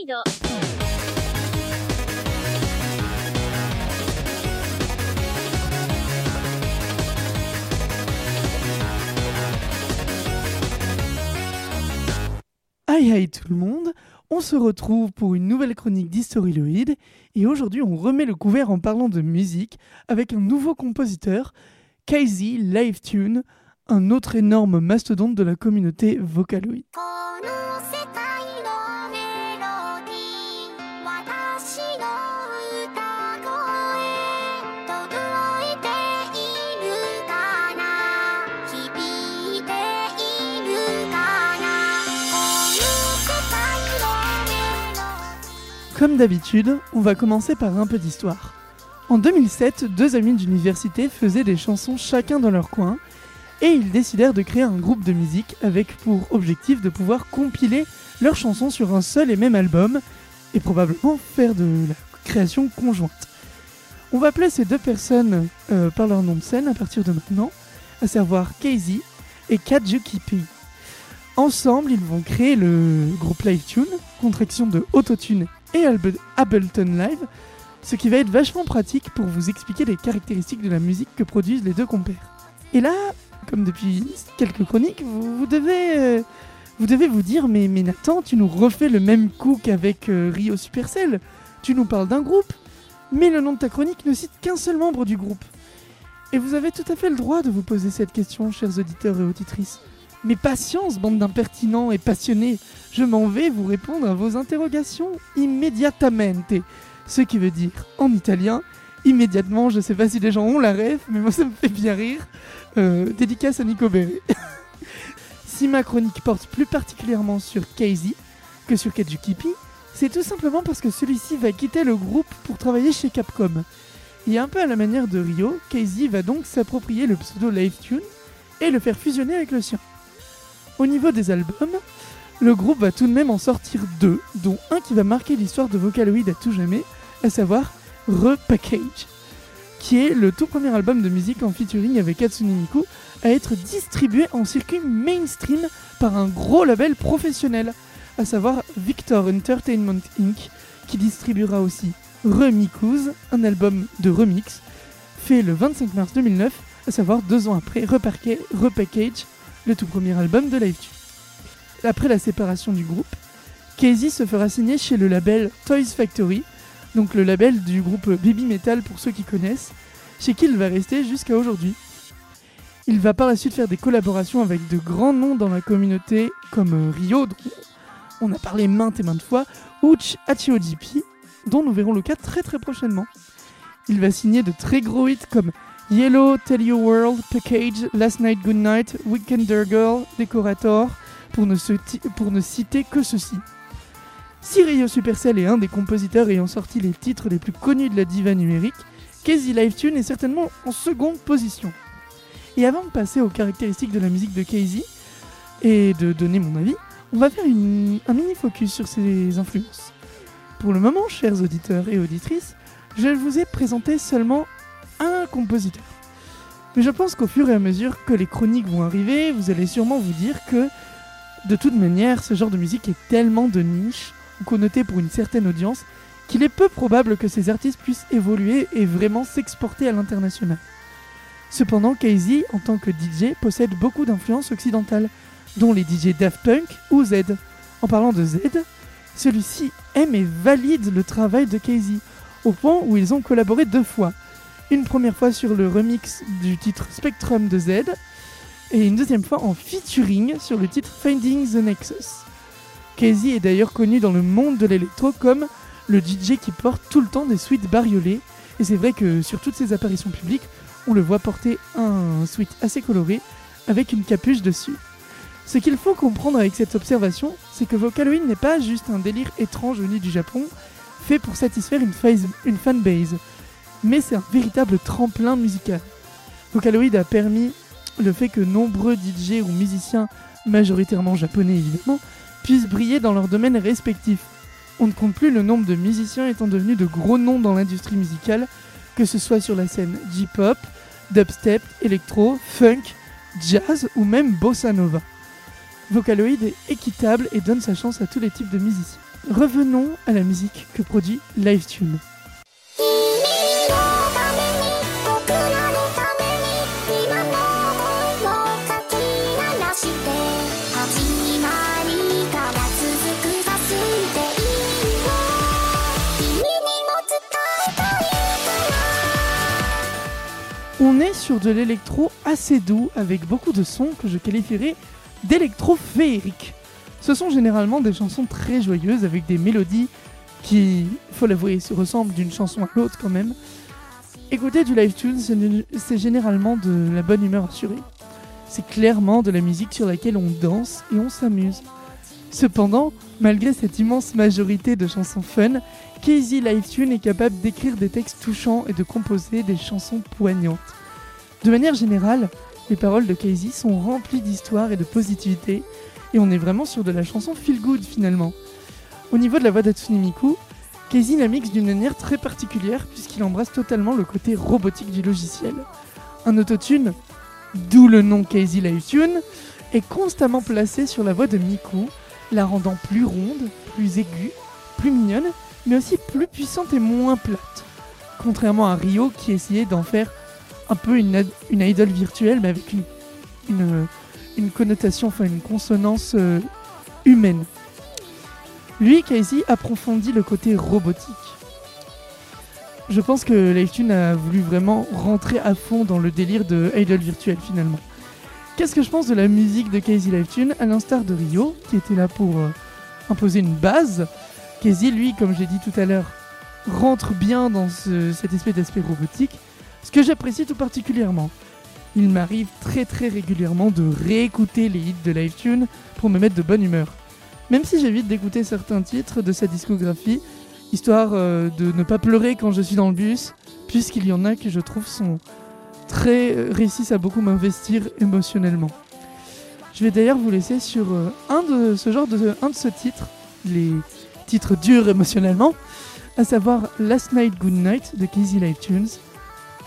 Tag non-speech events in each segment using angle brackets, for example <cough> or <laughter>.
イド Aïe aïe tout le monde, on se retrouve pour une nouvelle chronique d'Historyloid et aujourd'hui on remet le couvert en parlant de musique avec un nouveau compositeur, Casey Live Tune, un autre énorme mastodonte de la communauté Vocaloid. Comme d'habitude, on va commencer par un peu d'histoire. En 2007, deux amis d'université faisaient des chansons chacun dans leur coin et ils décidèrent de créer un groupe de musique avec pour objectif de pouvoir compiler leurs chansons sur un seul et même album et probablement faire de la création conjointe. On va appeler ces deux personnes euh, par leur nom de scène à partir de maintenant, à savoir Casey et Kajukipi. Ensemble, ils vont créer le groupe Live Tune, contraction de Autotune et Ableton Live, ce qui va être vachement pratique pour vous expliquer les caractéristiques de la musique que produisent les deux compères. Et là, comme depuis quelques chroniques, vous, euh, vous devez vous dire mais, mais Nathan, tu nous refais le même coup qu'avec euh, Rio Supercell. Tu nous parles d'un groupe, mais le nom de ta chronique ne cite qu'un seul membre du groupe. Et vous avez tout à fait le droit de vous poser cette question, chers auditeurs et auditrices. Mais patience, bande d'impertinents et passionnés, je m'en vais vous répondre à vos interrogations immediatamente. Ce qui veut dire, en italien, immédiatement, je sais pas si les gens ont la ref, mais moi ça me fait bien rire. Euh, dédicace à Nico Béré. <laughs> si ma chronique porte plus particulièrement sur Casey que sur Kajukipi, c'est tout simplement parce que celui-ci va quitter le groupe pour travailler chez Capcom. Et un peu à la manière de Rio, Casey va donc s'approprier le pseudo Live Tune et le faire fusionner avec le sien. Au niveau des albums, le groupe va tout de même en sortir deux, dont un qui va marquer l'histoire de Vocaloid à tout jamais, à savoir Repackage, qui est le tout premier album de musique en featuring avec Hatsune Miku à être distribué en circuit mainstream par un gros label professionnel, à savoir Victor Entertainment Inc., qui distribuera aussi Remikuz, un album de remix, fait le 25 mars 2009, à savoir deux ans après Repackage, le tout premier album de Live Tune. Après la séparation du groupe, Casey se fera signer chez le label Toys Factory, donc le label du groupe Baby Metal pour ceux qui connaissent, chez qui il va rester jusqu'à aujourd'hui. Il va par la suite faire des collaborations avec de grands noms dans la communauté comme Rio, dont on a parlé maintes et maintes fois, ou Ch- Hachiojipi, dont nous verrons le cas très très prochainement. Il va signer de très gros hits comme Yellow, Tell You World, Package, Last Night Good Night, Weekender Girl, Decorator, pour ne, pour ne citer que ceci. Supercell est un des compositeurs ayant sorti les titres les plus connus de la diva numérique, Casey Live Tune est certainement en seconde position. Et avant de passer aux caractéristiques de la musique de Casey et de donner mon avis, on va faire un mini focus sur ses influences. Pour le moment, chers auditeurs et auditrices, je vous ai présenté seulement un compositeur. Mais je pense qu'au fur et à mesure que les chroniques vont arriver, vous allez sûrement vous dire que de toute manière, ce genre de musique est tellement de niche ou connoté pour une certaine audience qu'il est peu probable que ces artistes puissent évoluer et vraiment s'exporter à l'international. Cependant, Casey, en tant que DJ, possède beaucoup d'influences occidentales, dont les DJ Daft Punk ou Z. En parlant de Z, celui-ci aime et valide le travail de Casey, au point où ils ont collaboré deux fois. Une première fois sur le remix du titre Spectrum de Z, et une deuxième fois en featuring sur le titre Finding the Nexus. Casey est d'ailleurs connu dans le monde de l'électro comme le DJ qui porte tout le temps des suites bariolées, et c'est vrai que sur toutes ses apparitions publiques, on le voit porter un sweat assez coloré avec une capuche dessus. Ce qu'il faut comprendre avec cette observation, c'est que Vocaloid n'est pas juste un délire étrange venu du Japon, fait pour satisfaire une, fanbase, mais c'est un véritable tremplin musical. Vocaloid a permis le fait que nombreux DJ ou musiciens, majoritairement japonais évidemment, puissent briller dans leur domaine respectif. On ne compte plus le nombre de musiciens étant devenus de gros noms dans l'industrie musicale, que ce soit sur la scène J-pop, dubstep, électro, funk, jazz ou même bossa nova. Vocaloid est équitable et donne sa chance à tous les types de musiciens. revenons à la musique que produit Livetune. De l'électro assez doux avec beaucoup de sons que je qualifierais d'électro féerique. Ce sont généralement des chansons très joyeuses avec des mélodies qui, faut l'avouer, se ressemblent d'une chanson à l'autre quand même. Écouter du live tune, c'est c'est généralement de la bonne humeur assurée. C'est clairement de la musique sur laquelle on danse et on s'amuse. Cependant, malgré cette immense majorité de chansons fun, Casey Livetune est capable d'écrire des textes touchants et de composer des chansons poignantes. De manière générale, les paroles de Casey sont remplies d'histoire et de positivité, et on est vraiment sur de la chanson feel good finalement. Au niveau de la voix d'Hatsune Miku, Casey la mixe d'une manière très particulière puisqu'il embrasse totalement le côté robotique du logiciel. Un autotune, d'où le nom Casey Livetune, est constamment placé sur la voix de Miku, la rendant plus ronde, plus aiguë, plus mignonne, mais aussi plus puissante et moins plate. Contrairement à Rio qui essayait d'en faire un peu une, une idole virtuelle, mais avec une, une, une connotation, enfin une consonance euh, humaine. Lui, Casey, approfondit le côté robotique. Je pense que Livetune a voulu vraiment rentrer à fond dans le délire de idol virtuel finalement. Qu'est-ce que je pense de la musique de Casey Livetune à l'instar de Rio, qui était là pour euh, imposer une base? Casey, lui, comme j'ai dit tout à l'heure, rentre bien dans ce- cet espèce d'aspect robotique, ce que j'apprécie tout particulièrement. Il m'arrive très très régulièrement de réécouter les hits de Livetune pour me mettre de bonne humeur. Même si j'évite d'écouter certains titres de sa discographie, histoire euh, de ne pas pleurer quand je suis dans le bus, puisqu'il y en a que je trouve sont très euh, réussissent à beaucoup m'investir émotionnellement. Je vais d'ailleurs vous laisser sur euh, un de ce genre de un de ce titre, les titres durs émotionnellement, à savoir Last Night Good Night de Casey Live Tunes.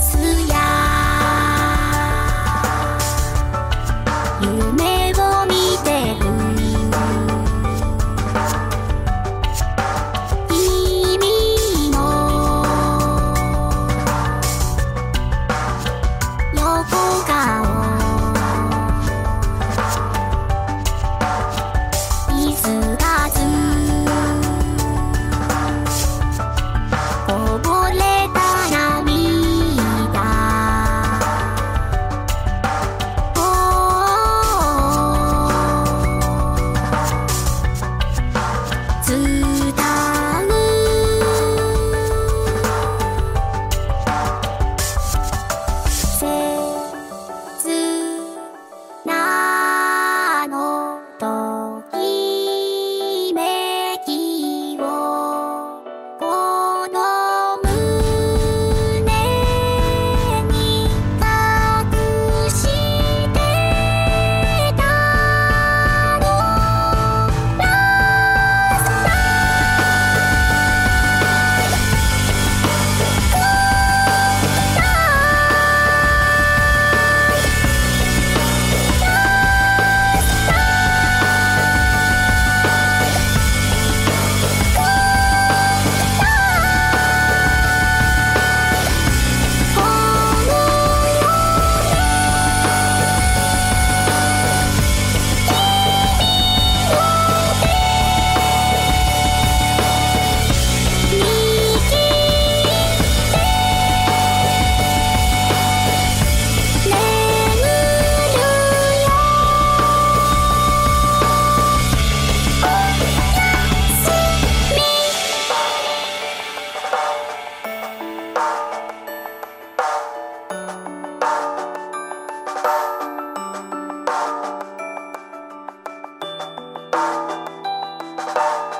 嘶哑 Bye.